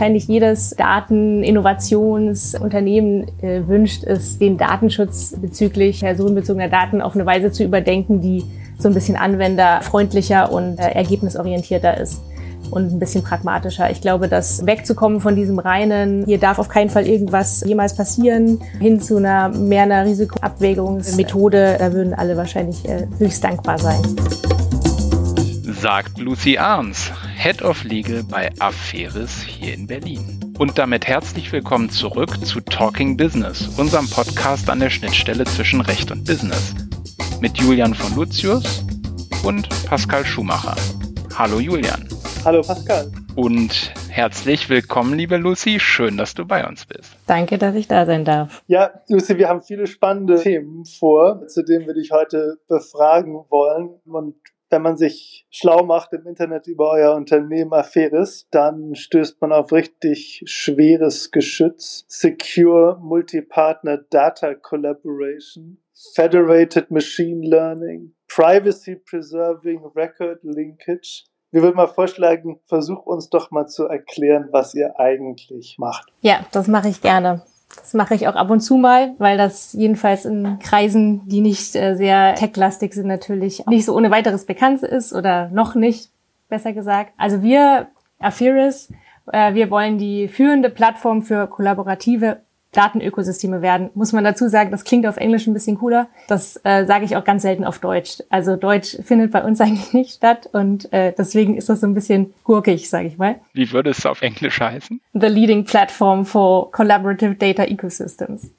wahrscheinlich jedes Daten-Innovationsunternehmen äh, wünscht, ist den Datenschutz bezüglich personenbezogener Daten auf eine Weise zu überdenken, die so ein bisschen anwenderfreundlicher und äh, ergebnisorientierter ist und ein bisschen pragmatischer. Ich glaube, dass wegzukommen von diesem reinen, hier darf auf keinen Fall irgendwas jemals passieren, hin zu einer mehr einer Risikoabwägungsmethode, da würden alle wahrscheinlich äh, höchst dankbar sein. Sagt Lucy Arns, Head of Legal bei Affairs hier in Berlin. Und damit herzlich willkommen zurück zu Talking Business, unserem Podcast an der Schnittstelle zwischen Recht und Business. Mit Julian von Lucius und Pascal Schumacher. Hallo Julian. Hallo Pascal. Und herzlich willkommen, liebe Lucy. Schön, dass du bei uns bist. Danke, dass ich da sein darf. Ja, Lucy, wir haben viele spannende Themen vor, zu denen wir dich heute befragen wollen. Und wenn man sich schlau macht im Internet über euer Unternehmen Affairs, dann stößt man auf richtig schweres Geschütz. Secure Multi-Partner Data Collaboration, Federated Machine Learning, Privacy Preserving Record Linkage wir würden mal vorschlagen, versuch uns doch mal zu erklären, was ihr eigentlich macht. Ja, das mache ich gerne. Das mache ich auch ab und zu mal, weil das jedenfalls in Kreisen, die nicht äh, sehr techlastig sind, natürlich nicht so ohne weiteres bekannt ist oder noch nicht, besser gesagt. Also wir, Afiris, äh, wir wollen die führende Plattform für kollaborative Datenökosysteme werden. Muss man dazu sagen, das klingt auf Englisch ein bisschen cooler. Das äh, sage ich auch ganz selten auf Deutsch. Also Deutsch findet bei uns eigentlich nicht statt und äh, deswegen ist das so ein bisschen gurkig, sage ich mal. Wie würde es auf Englisch heißen? The leading platform for collaborative data ecosystems.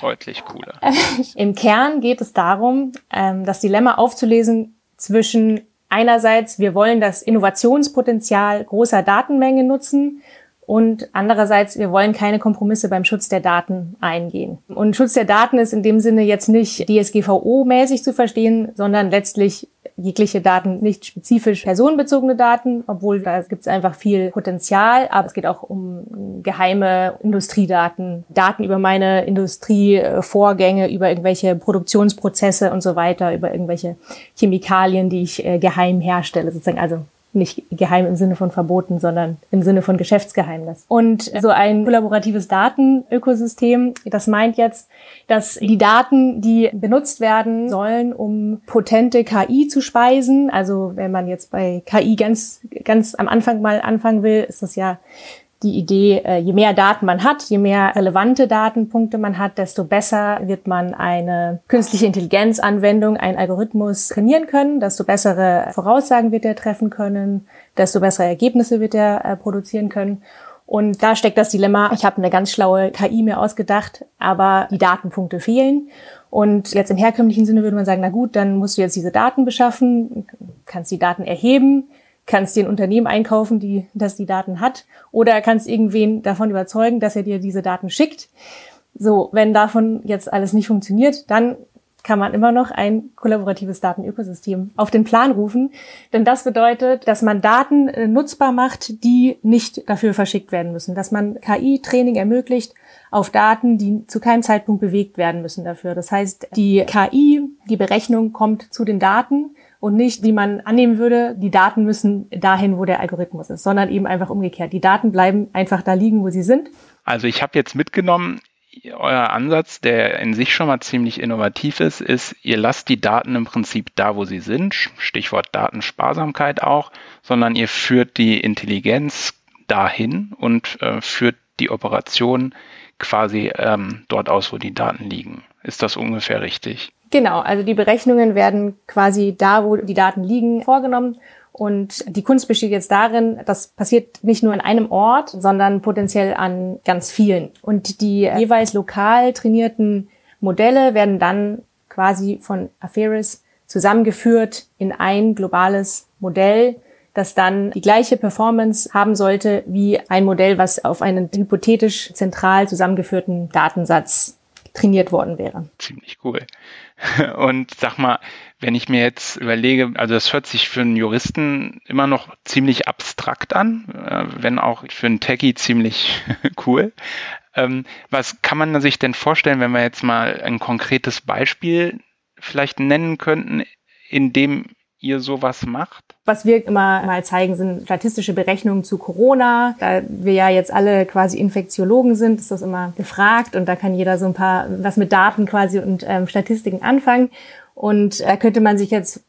Deutlich cooler. Im Kern geht es darum, ähm, das Dilemma aufzulesen zwischen einerseits, wir wollen das Innovationspotenzial großer Datenmengen nutzen und andererseits, wir wollen keine Kompromisse beim Schutz der Daten eingehen. Und Schutz der Daten ist in dem Sinne jetzt nicht DSGVO-mäßig zu verstehen, sondern letztlich jegliche Daten, nicht spezifisch personenbezogene Daten, obwohl da gibt es einfach viel Potenzial, aber es geht auch um geheime Industriedaten, Daten über meine Industrievorgänge, über irgendwelche Produktionsprozesse und so weiter, über irgendwelche Chemikalien, die ich äh, geheim herstelle, sozusagen, also nicht geheim im Sinne von verboten, sondern im Sinne von Geschäftsgeheimnis. Und so ein kollaboratives Datenökosystem, das meint jetzt, dass die Daten, die benutzt werden sollen, um potente KI zu speisen, also wenn man jetzt bei KI ganz, ganz am Anfang mal anfangen will, ist das ja die Idee, äh, je mehr Daten man hat, je mehr relevante Datenpunkte man hat, desto besser wird man eine künstliche Intelligenzanwendung, einen Algorithmus trainieren können, desto bessere Voraussagen wird er treffen können, desto bessere Ergebnisse wird er äh, produzieren können. Und da steckt das Dilemma, ich habe eine ganz schlaue KI mir ausgedacht, aber die Datenpunkte fehlen. Und jetzt im herkömmlichen Sinne würde man sagen, na gut, dann musst du jetzt diese Daten beschaffen, kannst die Daten erheben, kannst dir ein Unternehmen einkaufen, die, das die Daten hat, oder kannst irgendwen davon überzeugen, dass er dir diese Daten schickt. So, wenn davon jetzt alles nicht funktioniert, dann kann man immer noch ein kollaboratives Datenökosystem auf den Plan rufen. Denn das bedeutet, dass man Daten äh, nutzbar macht, die nicht dafür verschickt werden müssen. Dass man KI-Training ermöglicht auf Daten, die zu keinem Zeitpunkt bewegt werden müssen dafür. Das heißt, die KI, die Berechnung kommt zu den Daten und nicht, wie man annehmen würde, die Daten müssen dahin, wo der Algorithmus ist, sondern eben einfach umgekehrt. Die Daten bleiben einfach da liegen, wo sie sind. Also ich habe jetzt mitgenommen, euer Ansatz, der in sich schon mal ziemlich innovativ ist, ist, ihr lasst die Daten im Prinzip da, wo sie sind, Stichwort Datensparsamkeit auch, sondern ihr führt die Intelligenz dahin und äh, führt die Operation quasi ähm, dort aus, wo die Daten liegen. Ist das ungefähr richtig? Genau, also die Berechnungen werden quasi da, wo die Daten liegen, vorgenommen. Und die Kunst besteht jetzt darin, das passiert nicht nur an einem Ort, sondern potenziell an ganz vielen. Und die jeweils lokal trainierten Modelle werden dann quasi von Aferis zusammengeführt in ein globales Modell, das dann die gleiche Performance haben sollte wie ein Modell, was auf einen hypothetisch zentral zusammengeführten Datensatz trainiert worden wäre. Ziemlich cool. Und sag mal, wenn ich mir jetzt überlege, also das hört sich für einen Juristen immer noch ziemlich abstrakt an, äh, wenn auch für einen Techie ziemlich cool. Ähm, was kann man sich denn vorstellen, wenn wir jetzt mal ein konkretes Beispiel vielleicht nennen könnten, in dem ihr sowas macht? Was wir immer mal zeigen, sind statistische Berechnungen zu Corona. Da wir ja jetzt alle quasi Infektiologen sind, ist das immer gefragt und da kann jeder so ein paar was mit Daten quasi und ähm, Statistiken anfangen. Und da könnte man sich jetzt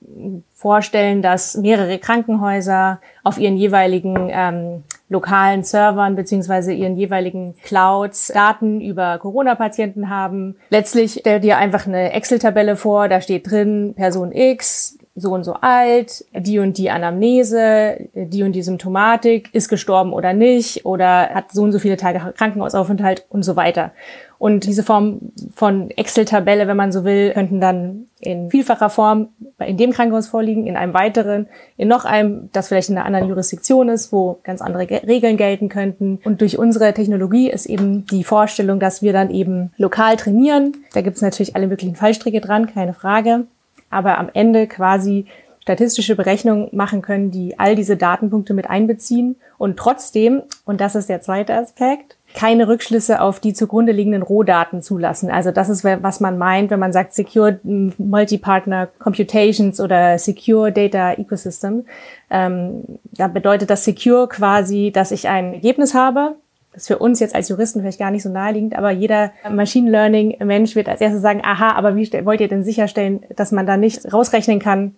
vorstellen, dass mehrere Krankenhäuser auf ihren jeweiligen ähm, lokalen Servern beziehungsweise ihren jeweiligen Clouds Daten über Corona-Patienten haben. Letztlich stellt ihr einfach eine Excel-Tabelle vor, da steht drin Person X, so und so alt, die und die Anamnese, die und die Symptomatik, ist gestorben oder nicht oder hat so und so viele Tage Krankenhausaufenthalt und so weiter. Und diese Form von Excel-Tabelle, wenn man so will, könnten dann in vielfacher Form in dem Krankenhaus vorliegen, in einem weiteren, in noch einem, das vielleicht in einer anderen Jurisdiktion ist, wo ganz andere Regeln gelten könnten. Und durch unsere Technologie ist eben die Vorstellung, dass wir dann eben lokal trainieren. Da gibt es natürlich alle möglichen Fallstricke dran, keine Frage aber am Ende quasi statistische Berechnungen machen können, die all diese Datenpunkte mit einbeziehen und trotzdem, und das ist der zweite Aspekt, keine Rückschlüsse auf die zugrunde liegenden Rohdaten zulassen. Also das ist, was man meint, wenn man sagt Secure Multi-Partner Computations oder Secure Data Ecosystem. Ähm, da bedeutet das Secure quasi, dass ich ein Ergebnis habe, das ist für uns jetzt als Juristen vielleicht gar nicht so naheliegend, aber jeder Machine Learning Mensch wird als erstes sagen, aha, aber wie wollt ihr denn sicherstellen, dass man da nicht rausrechnen kann,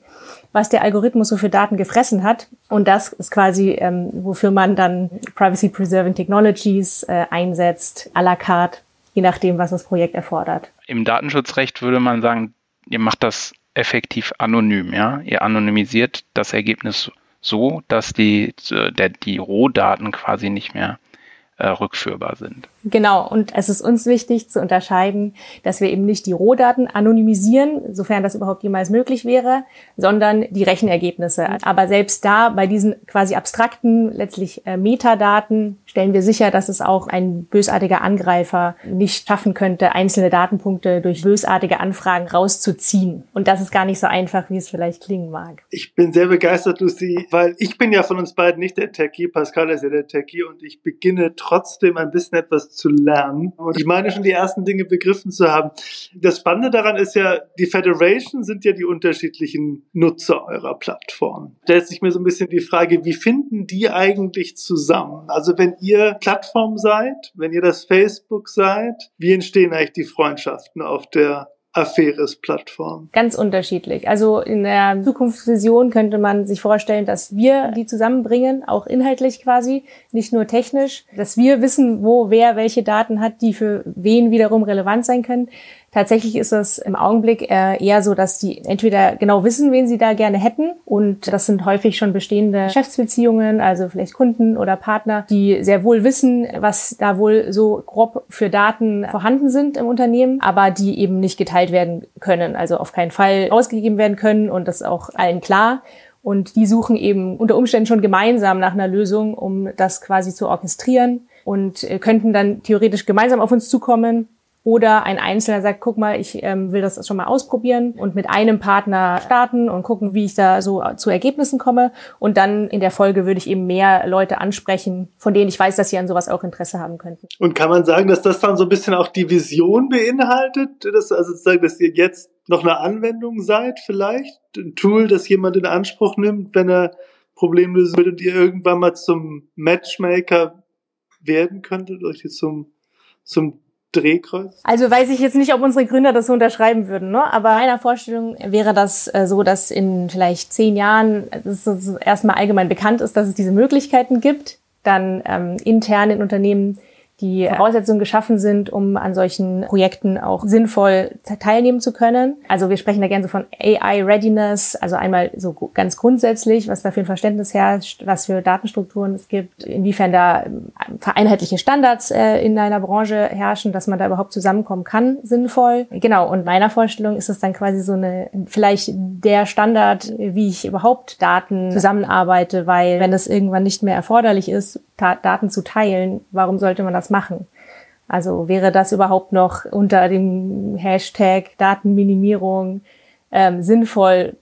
was der Algorithmus so für Daten gefressen hat? Und das ist quasi, ähm, wofür man dann Privacy Preserving Technologies äh, einsetzt, à la carte, je nachdem, was das Projekt erfordert. Im Datenschutzrecht würde man sagen, ihr macht das effektiv anonym, ja? Ihr anonymisiert das Ergebnis so, dass die, äh, der, die Rohdaten quasi nicht mehr rückführbar sind. Genau, und es ist uns wichtig zu unterscheiden, dass wir eben nicht die Rohdaten anonymisieren, sofern das überhaupt jemals möglich wäre, sondern die Rechenergebnisse. Aber selbst da, bei diesen quasi abstrakten, letztlich äh, Metadaten, stellen wir sicher, dass es auch ein bösartiger Angreifer nicht schaffen könnte, einzelne Datenpunkte durch bösartige Anfragen rauszuziehen. Und das ist gar nicht so einfach, wie es vielleicht klingen mag. Ich bin sehr begeistert, Lucy, weil ich bin ja von uns beiden nicht der Techie, Pascal ist ja der Techie und ich beginne trotzdem ein bisschen etwas zu lernen. Und ich meine schon die ersten Dinge begriffen zu haben. Das Spannende daran ist ja, die Federation sind ja die unterschiedlichen Nutzer eurer Plattform. Da stellt sich mir so ein bisschen die Frage, wie finden die eigentlich zusammen? Also wenn ihr Plattform seid, wenn ihr das Facebook seid, wie entstehen eigentlich die Freundschaften auf der Affäres-Plattform? Ganz unterschiedlich. Also in der Zukunftsvision könnte man sich vorstellen, dass wir die zusammenbringen, auch inhaltlich quasi, nicht nur technisch, dass wir wissen, wo wer welche Daten hat, die für wen wiederum relevant sein können. Tatsächlich ist es im Augenblick eher so, dass die entweder genau wissen, wen sie da gerne hätten und das sind häufig schon bestehende Geschäftsbeziehungen, also vielleicht Kunden oder Partner, die sehr wohl wissen, was da wohl so grob für Daten vorhanden sind im Unternehmen, aber die eben nicht geteilt werden können, also auf keinen Fall ausgegeben werden können und das ist auch allen klar. Und die suchen eben unter Umständen schon gemeinsam nach einer Lösung, um das quasi zu orchestrieren und äh, könnten dann theoretisch gemeinsam auf uns zukommen oder ein Einzelner sagt, guck mal, ich ähm, will das schon mal ausprobieren und mit einem Partner starten und gucken, wie ich da so zu Ergebnissen komme. Und dann in der Folge würde ich eben mehr Leute ansprechen, von denen ich weiß, dass sie an sowas auch Interesse haben könnten. Und kann man sagen, dass das dann so ein bisschen auch die Vision beinhaltet? Dass, also sozusagen, dass ihr jetzt noch eine Anwendung seid vielleicht? Ein Tool, das jemand in Anspruch nimmt, wenn er Probleme lösen will und ihr irgendwann mal zum Matchmaker werden könntet, oder zum, zum Drehkreuz? Also weiß ich jetzt nicht, ob unsere Gründer das so unterschreiben würden, ne? aber meiner Vorstellung wäre das äh, so, dass in vielleicht zehn Jahren es erstmal allgemein bekannt ist, dass es diese Möglichkeiten gibt, dann ähm, intern in Unternehmen die Voraussetzungen geschaffen sind, um an solchen Projekten auch sinnvoll teilnehmen zu können. Also wir sprechen da gerne so von AI Readiness, also einmal so ganz grundsätzlich, was da für ein Verständnis herrscht, was für Datenstrukturen es gibt, inwiefern da ähm, vereinheitliche Standards äh, in einer Branche herrschen, dass man da überhaupt zusammenkommen kann, sinnvoll. Genau, und meiner Vorstellung ist es dann quasi so eine, vielleicht der Standard, wie ich überhaupt Daten zusammenarbeite, weil wenn es irgendwann nicht mehr erforderlich ist, Daten zu teilen, warum sollte man das machen? Also wäre das überhaupt noch unter dem Hashtag Datenminimierung ähm, sinnvoll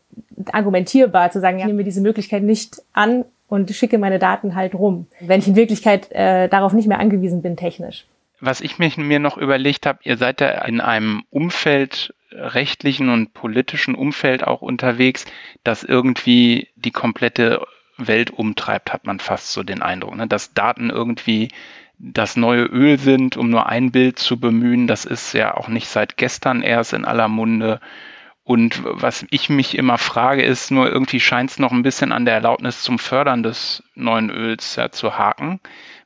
argumentierbar zu sagen, ja, ich nehme diese Möglichkeit nicht an und schicke meine Daten halt rum, wenn ich in Wirklichkeit äh, darauf nicht mehr angewiesen bin technisch. was ich mich, mir noch überlegt habe, ihr seid ja in einem Umfeld, rechtlichen und politischen Umfeld auch unterwegs, das irgendwie die komplette Welt umtreibt, hat man fast so den Eindruck. Ne? Dass Daten irgendwie das neue Öl sind, um nur ein Bild zu bemühen, das ist ja auch nicht seit gestern erst in aller Munde. Und was ich mich immer frage, ist nur irgendwie scheint es noch ein bisschen an der Erlaubnis zum Fördern des neuen Öls ja, zu haken,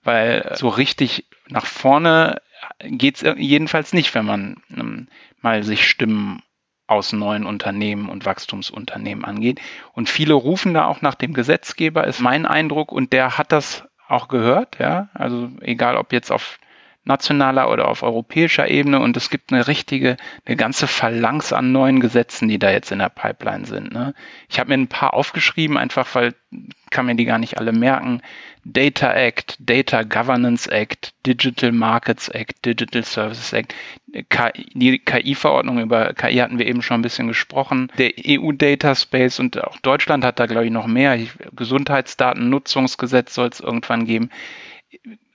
weil so richtig nach vorne geht es jedenfalls nicht, wenn man ähm, mal sich Stimmen aus neuen Unternehmen und Wachstumsunternehmen angeht. Und viele rufen da auch nach dem Gesetzgeber, ist mein Eindruck, und der hat das auch gehört, ja. Also egal ob jetzt auf nationaler oder auf europäischer Ebene und es gibt eine richtige, eine ganze Phalanx an neuen Gesetzen, die da jetzt in der Pipeline sind. Ne? Ich habe mir ein paar aufgeschrieben, einfach weil kann mir die gar nicht alle merken. Data Act, Data Governance Act, Digital Markets Act, Digital Services Act, die KI-Verordnung über KI hatten wir eben schon ein bisschen gesprochen. Der EU Data Space und auch Deutschland hat da, glaube ich, noch mehr. Gesundheitsdatennutzungsgesetz soll es irgendwann geben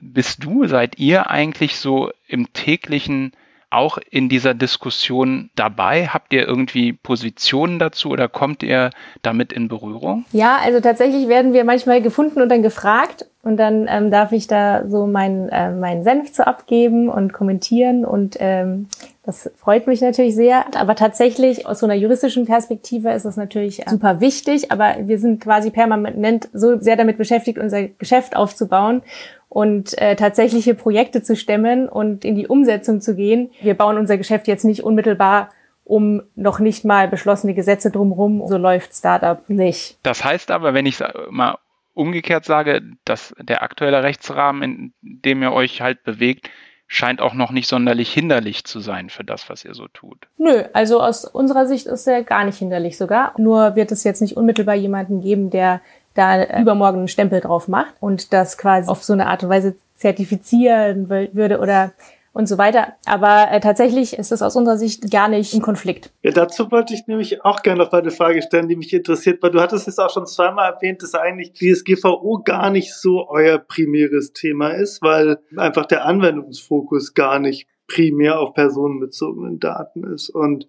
bist du, seid ihr eigentlich so im täglichen auch in dieser Diskussion dabei? Habt ihr irgendwie Positionen dazu oder kommt ihr damit in Berührung? Ja, also tatsächlich werden wir manchmal gefunden und dann gefragt und dann ähm, darf ich da so meinen äh, meinen Senf zu abgeben und kommentieren und ähm, das freut mich natürlich sehr. Aber tatsächlich aus so einer juristischen Perspektive ist das natürlich super wichtig. Aber wir sind quasi permanent so sehr damit beschäftigt, unser Geschäft aufzubauen und äh, tatsächliche Projekte zu stemmen und in die Umsetzung zu gehen. Wir bauen unser Geschäft jetzt nicht unmittelbar um noch nicht mal beschlossene Gesetze drumherum. So läuft Startup nicht. Das heißt aber, wenn ich mal umgekehrt sage, dass der aktuelle Rechtsrahmen, in dem ihr euch halt bewegt, scheint auch noch nicht sonderlich hinderlich zu sein für das, was ihr so tut. Nö, also aus unserer Sicht ist er gar nicht hinderlich sogar. Nur wird es jetzt nicht unmittelbar jemanden geben, der da übermorgen einen Stempel drauf macht und das quasi auf so eine Art und Weise zertifizieren würde oder und so weiter. Aber äh, tatsächlich ist es aus unserer Sicht gar nicht im Konflikt. Ja, dazu wollte ich nämlich auch gerne noch mal eine Frage stellen, die mich interessiert, weil du hattest es auch schon zweimal erwähnt, dass eigentlich DSGVO gar nicht so euer primäres Thema ist, weil einfach der Anwendungsfokus gar nicht primär auf personenbezogenen Daten ist. Und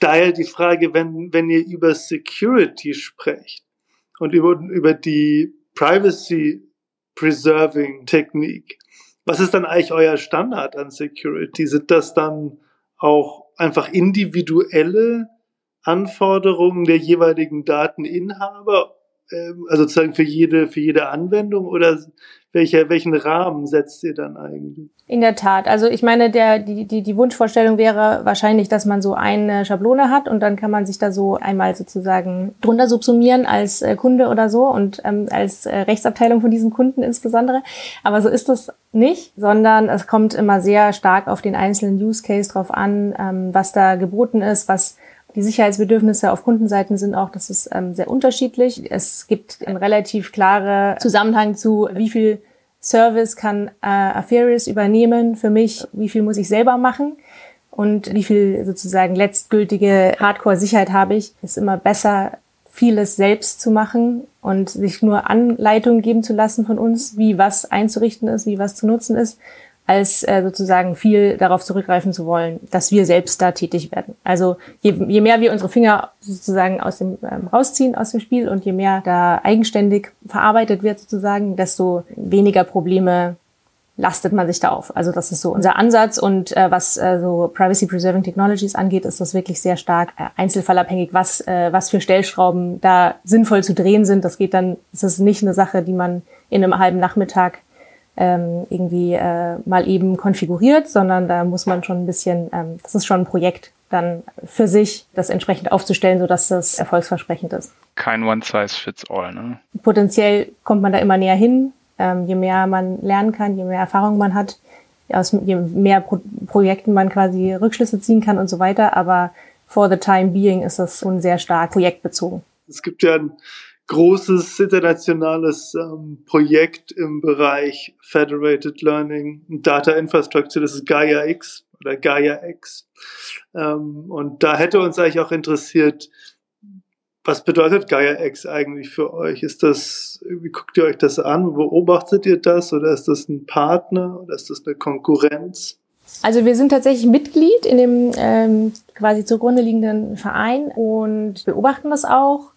daher die Frage, wenn, wenn ihr über Security sprecht, und über, über die Privacy Preserving Technik. Was ist dann eigentlich euer Standard an Security? Sind das dann auch einfach individuelle Anforderungen der jeweiligen Dateninhaber, also sozusagen für jede, für jede Anwendung oder welcher, welchen Rahmen setzt ihr dann eigentlich? In der Tat. Also ich meine, der, die, die, die Wunschvorstellung wäre wahrscheinlich, dass man so eine Schablone hat und dann kann man sich da so einmal sozusagen drunter subsumieren als äh, Kunde oder so und ähm, als äh, Rechtsabteilung von diesem Kunden insbesondere. Aber so ist das nicht, sondern es kommt immer sehr stark auf den einzelnen Use Case drauf an, ähm, was da geboten ist, was die Sicherheitsbedürfnisse auf Kundenseiten sind auch, das ist ähm, sehr unterschiedlich. Es gibt einen relativ klaren Zusammenhang zu, wie viel Service kann äh, Aferius übernehmen für mich, wie viel muss ich selber machen und wie viel sozusagen letztgültige Hardcore-Sicherheit habe ich. Es ist immer besser, vieles selbst zu machen und sich nur Anleitungen geben zu lassen von uns, wie was einzurichten ist, wie was zu nutzen ist, als äh, sozusagen viel darauf zurückgreifen zu wollen, dass wir selbst da tätig werden. Also je, je mehr wir unsere Finger sozusagen aus dem ähm, rausziehen aus dem Spiel und je mehr da eigenständig verarbeitet wird sozusagen, desto weniger Probleme lastet man sich da auf. Also das ist so unser Ansatz und äh, was äh, so Privacy Preserving Technologies angeht, ist das wirklich sehr stark äh, einzelfallabhängig, was äh, was für Stellschrauben da sinnvoll zu drehen sind. Das geht dann, das ist nicht eine Sache, die man in einem halben Nachmittag ähm, irgendwie äh, mal eben konfiguriert, sondern da muss man schon ein bisschen, ähm, das ist schon ein Projekt dann für sich, das entsprechend aufzustellen, sodass das erfolgsversprechend ist. Kein One-Size-Fits-All, ne? Potenziell kommt man da immer näher hin. Ähm, je mehr man lernen kann, je mehr Erfahrung man hat, aus je mehr Pro Projekten man quasi Rückschlüsse ziehen kann und so weiter. Aber for the time being ist das schon sehr stark projektbezogen. Es gibt ja ein großes internationales ähm, Projekt im Bereich Federated Learning Data Infrastructure, das ist Gaia X oder Gaia X. Ähm, und da hätte uns eigentlich auch interessiert, Was bedeutet Gaia X eigentlich für euch? Ist das, wie guckt ihr euch das an? Beobachtet ihr das oder ist das ein Partner oder ist das eine Konkurrenz? Also wir sind tatsächlich Mitglied in dem ähm, quasi zugrunde liegenden Verein und beobachten das auch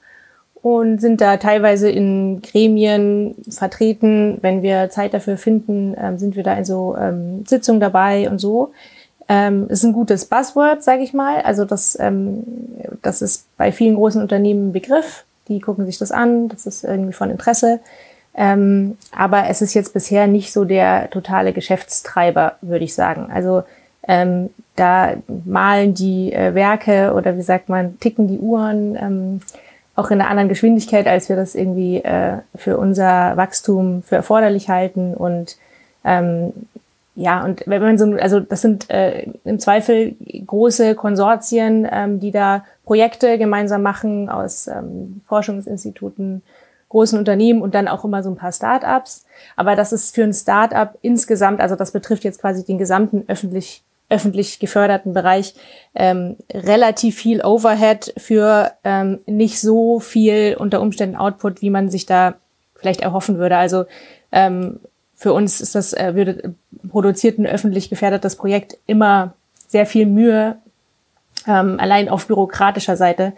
und sind da teilweise in Gremien vertreten. Wenn wir Zeit dafür finden, ähm, sind wir da in so ähm, Sitzungen dabei und so. Ähm, ist ein gutes Buzzword, sage ich mal. Also das, ähm, das ist bei vielen großen Unternehmen ein Begriff. Die gucken sich das an, das ist irgendwie von Interesse. Ähm, aber es ist jetzt bisher nicht so der totale Geschäftstreiber, würde ich sagen. Also ähm, da malen die äh, Werke oder wie sagt man, ticken die Uhren ähm, auch in einer anderen Geschwindigkeit, als wir das irgendwie äh, für unser Wachstum für erforderlich halten. Und ähm, ja, und wenn man so, also das sind äh, im Zweifel große Konsortien, ähm, die da Projekte gemeinsam machen aus ähm, Forschungsinstituten, großen Unternehmen und dann auch immer so ein paar Start-ups. Aber das ist für ein Start-up insgesamt, also das betrifft jetzt quasi den gesamten öffentlich öffentlich geförderten Bereich ähm, relativ viel Overhead für ähm, nicht so viel unter Umständen Output, wie man sich da vielleicht erhoffen würde. Also ähm, für uns ist das, äh, würde produziert ein öffentlich gefährdetes Projekt immer sehr viel Mühe, ähm, allein auf bürokratischer Seite.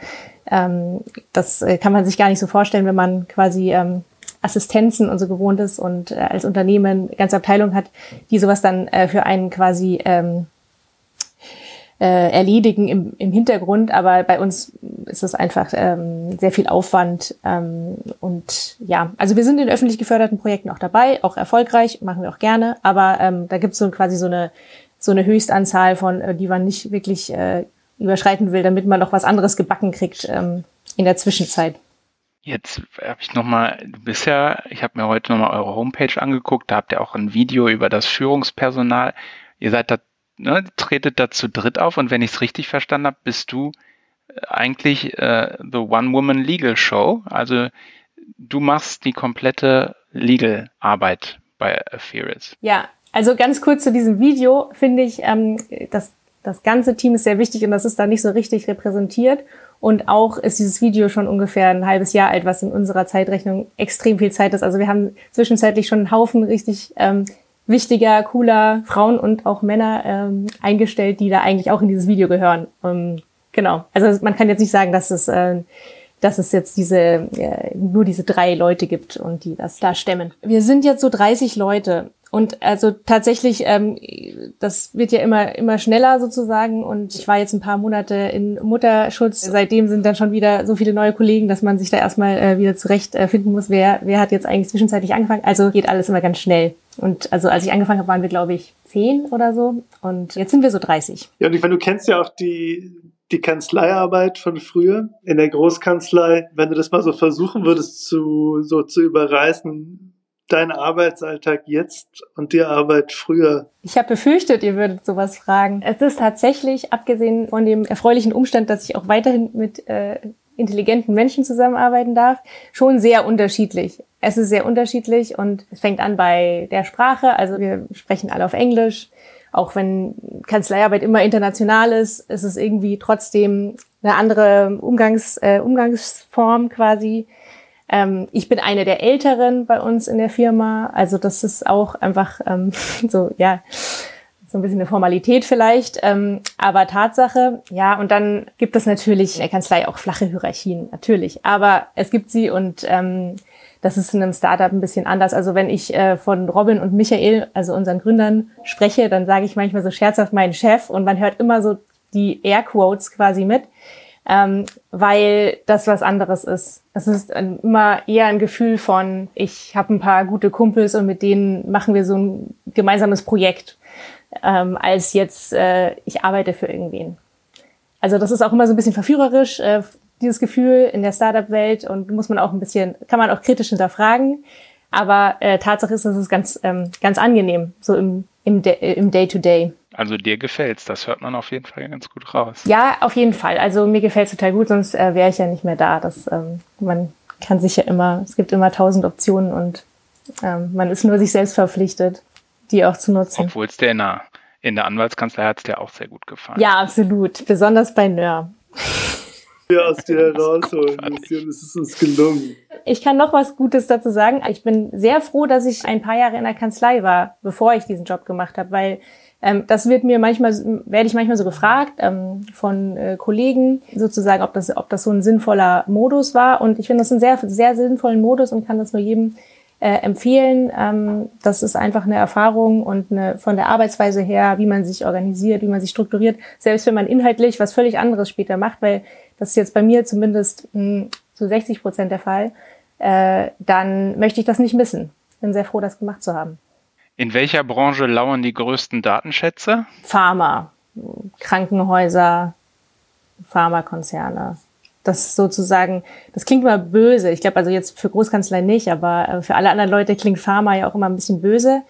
Ähm, das äh, kann man sich gar nicht so vorstellen, wenn man quasi ähm, Assistenzen und so gewohnt ist und äh, als Unternehmen ganze Abteilung hat, die sowas dann äh, für einen quasi ähm, äh, erledigen im, im Hintergrund, aber bei uns ist es einfach ähm, sehr viel Aufwand. Ähm, und ja, also wir sind in öffentlich geförderten Projekten auch dabei, auch erfolgreich, machen wir auch gerne, aber ähm, da gibt es so quasi so eine so eine Höchstanzahl von, äh, die man nicht wirklich äh, überschreiten will, damit man noch was anderes gebacken kriegt ähm, in der Zwischenzeit. Jetzt habe ich nochmal, du bist ja, ich habe mir heute nochmal eure Homepage angeguckt, da habt ihr auch ein Video über das Führungspersonal. Ihr seid da ne, tretet da zu dritt auf und wenn ich es richtig verstanden habe, bist du äh, eigentlich äh, The One-Woman Legal Show. Also du machst die komplette Legal-Arbeit bei Aferis. Ja, also ganz kurz zu diesem Video finde ich, ähm, das, das ganze Team ist sehr wichtig und das ist da nicht so richtig repräsentiert. Und auch ist dieses Video schon ungefähr ein halbes Jahr alt, was in unserer Zeitrechnung extrem viel Zeit ist. Also wir haben zwischenzeitlich schon einen Haufen richtig ähm, wichtiger, cooler Frauen und auch Männer ähm, eingestellt, die da eigentlich auch in dieses Video gehören. Ähm, genau. Also man kann jetzt nicht sagen, dass es, äh, dass es jetzt diese äh, nur diese drei Leute gibt und die das da stemmen. Wir sind jetzt so 30 Leute und also tatsächlich, ähm, das wird ja immer, immer schneller sozusagen. Und ich war jetzt ein paar Monate in Mutterschutz. Seitdem sind dann schon wieder so viele neue Kollegen, dass man sich da erstmal äh, wieder zurechtfinden äh, muss, wer, wer hat jetzt eigentlich zwischenzeitlich angefangen. Also geht alles immer ganz schnell. Und also als ich angefangen habe, waren wir, glaube ich, zehn oder so. Und jetzt sind wir so 30. Ja, und ich meine, du kennst ja auch die, die Kanzleiarbeit von früher in der Großkanzlei. Wenn du das mal so versuchen würdest zu, so zu überreißen, dein Arbeitsalltag jetzt und die Arbeit früher? Ich habe befürchtet, ihr würdet sowas fragen. Es ist tatsächlich, abgesehen von dem erfreulichen Umstand, dass ich auch weiterhin mit äh, intelligenten Menschen zusammenarbeiten darf, schon sehr unterschiedlich. Es ist sehr unterschiedlich und es fängt an bei der Sprache. Also wir sprechen alle auf Englisch. Auch wenn Kanzleiarbeit immer international ist, ist es irgendwie trotzdem eine andere Umgangs, äh, Umgangsform quasi. Ähm, ich bin eine der Älteren bei uns in der Firma. Also das ist auch einfach ähm, so, ja, so ein bisschen eine Formalität vielleicht. Ähm, aber Tatsache, ja, und dann gibt es natürlich in der Kanzlei auch flache Hierarchien, natürlich. Aber es gibt sie und ähm, das ist in einem Startup ein bisschen anders. Also wenn ich äh, von Robin und Michael, also unseren Gründern, spreche, dann sage ich manchmal so scherzhaft meinen Chef und man hört immer so die Airquotes quasi mit ähm, weil das was anderes ist. Es ist immer eher ein Gefühl von, ich habe ein paar gute Kumpels und mit denen machen wir so ein gemeinsames Projekt, ähm, als jetzt äh, ich arbeite für irgendwen. Also das ist auch immer so ein bisschen verführerisch, äh, dieses Gefühl in der Startup-Welt und muss man auch ein bisschen, kann man auch kritisch hinterfragen. Aber äh, Tatsache ist, es ganz, ähm, ganz angenehm, so im, im, im Day-to-Day. Also dir gefällt's, das hört man auf jeden Fall ganz gut raus. Ja, auf jeden Fall. Also mir gefällt's total gut, sonst äh, wäre ich ja nicht mehr da. Das, ähm, man kann sich ja immer, es gibt immer tausend Optionen und ähm, man ist nur sich selbst verpflichtet, die auch zu nutzen. Obwohl es dir in der, in der Anwaltskanzlei hat's dir auch sehr gut gefallen. Ja, absolut. Besonders bei Nör. wir aus dir rausholen, Lucian. Es ist uns gelungen. Ich kann noch was Gutes dazu sagen. Ich bin sehr froh, dass ich ein paar Jahre in der Kanzlei war, bevor ich diesen Job gemacht habe, weil ähm, das wird mir manchmal, werde ich manchmal so gefragt ähm, von äh, Kollegen sozusagen, ob das, ob das so ein sinnvoller Modus war. Und ich finde das einen sehr, sehr sinnvollen Modus und kann das nur jedem äh, empfehlen. Ähm, das ist einfach eine Erfahrung und eine, von der Arbeitsweise her, wie man sich organisiert, wie man sich strukturiert, selbst wenn man inhaltlich was völlig anderes später macht, weil das ist jetzt bei mir zumindest mh, hm, zu 60 Prozent der Fall, äh, dann möchte ich das nicht missen. Bin sehr froh, das gemacht zu haben. In welcher Branche lauern die größten Datenschätze? Pharma, Krankenhäuser, Pharmakonzerne. Das sozusagen, das klingt immer böse. Ich glaube, also jetzt für Großkanzlei nicht, aber äh, für alle anderen Leute klingt Pharma ja auch immer ein bisschen böse.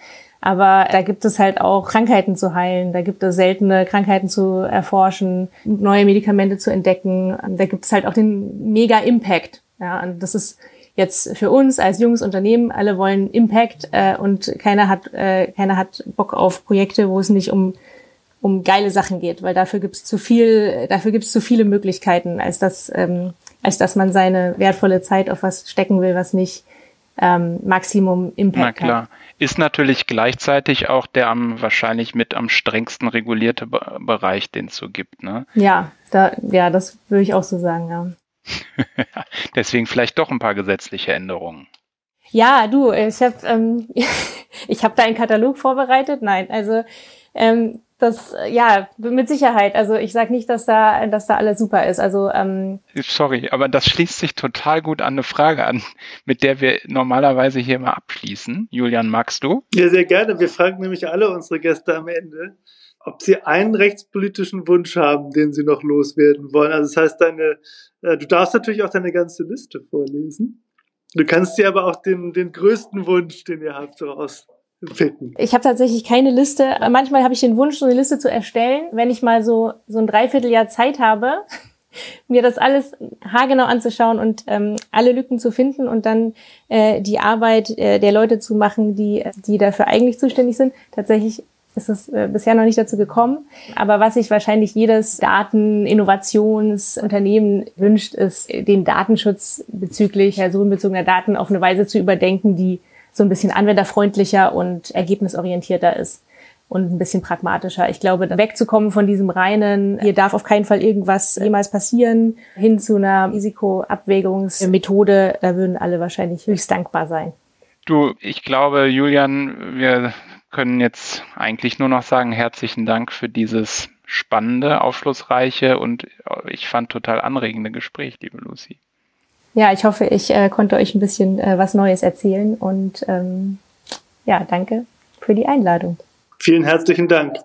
Aber da gibt es halt auch Krankheiten zu heilen, da gibt es seltene Krankheiten zu erforschen, neue Medikamente zu entdecken. Da gibt es halt auch den Mega-Impact. Ja, und das ist jetzt für uns als junges Unternehmen, alle wollen Impact äh, und keiner hat, äh, keiner hat Bock auf Projekte, wo es nicht um um geile Sachen geht, weil dafür gibt's zu viel, dafür gibt's zu viele Möglichkeiten, als dass ähm, als dass man seine wertvolle Zeit auf was stecken will, was nicht ähm, Maximum Impact Na klar. Hat. Ist natürlich gleichzeitig auch der am wahrscheinlich mit am strengsten regulierte Be Bereich, den es so gibt, ne? Ja, da, ja, das würde ich auch so sagen, ja. Deswegen vielleicht doch ein paar gesetzliche Änderungen. Ja, du, ich habe ähm, ich hab da einen Katalog vorbereitet. Nein, also ähm, das ja mit Sicherheit. Also ich sage nicht, dass da dass da alles super ist. Also ähm, sorry, aber das schließt sich total gut an eine Frage an, mit der wir normalerweise hier mal abschließen. Julian, magst du? Ja, sehr gerne. Wir fragen nämlich alle unsere Gäste am Ende, ob sie einen rechtspolitischen Wunsch haben, den sie noch loswerden wollen. Also das heißt, deine äh, du darfst natürlich auch deine ganze Liste vorlesen. Du kannst dir aber auch den, den größten Wunsch, den ihr habt, rausfinden. Ich habe tatsächlich keine Liste. Manchmal habe ich den Wunsch, so eine Liste zu erstellen, wenn ich mal so, so ein Dreivierteljahr Zeit habe, mir das alles haargenau anzuschauen und ähm, alle Lücken zu finden und dann äh, die Arbeit äh, der Leute zu machen, die, die dafür eigentlich zuständig sind. Tatsächlich ist es äh, bisher noch nicht dazu gekommen. Aber was sich wahrscheinlich jedes Daten-Innovationsunternehmen wünscht, ist, den Datenschutz bezüglich personenbezogener Daten auf eine Weise zu überdenken, die so ein bisschen anwenderfreundlicher und ergebnisorientierter ist und ein bisschen pragmatischer. Ich glaube, wegzukommen von diesem reinen, hier darf auf keinen Fall irgendwas jemals passieren, hin zu einer Risikoabwägungsmethode, da würden alle wahrscheinlich höchst dankbar sein. Du, ich glaube, Julian, wir können jetzt eigentlich nur noch sagen, herzlichen Dank für dieses spannende, aufschlussreiche und äh, ich fand total anregende Gespräch, liebe Lucy. Ja, ich hoffe, ich äh, konnte euch ein bisschen äh, was Neues erzählen und ähm, ja, danke für die Einladung. Vielen herzlichen Dank.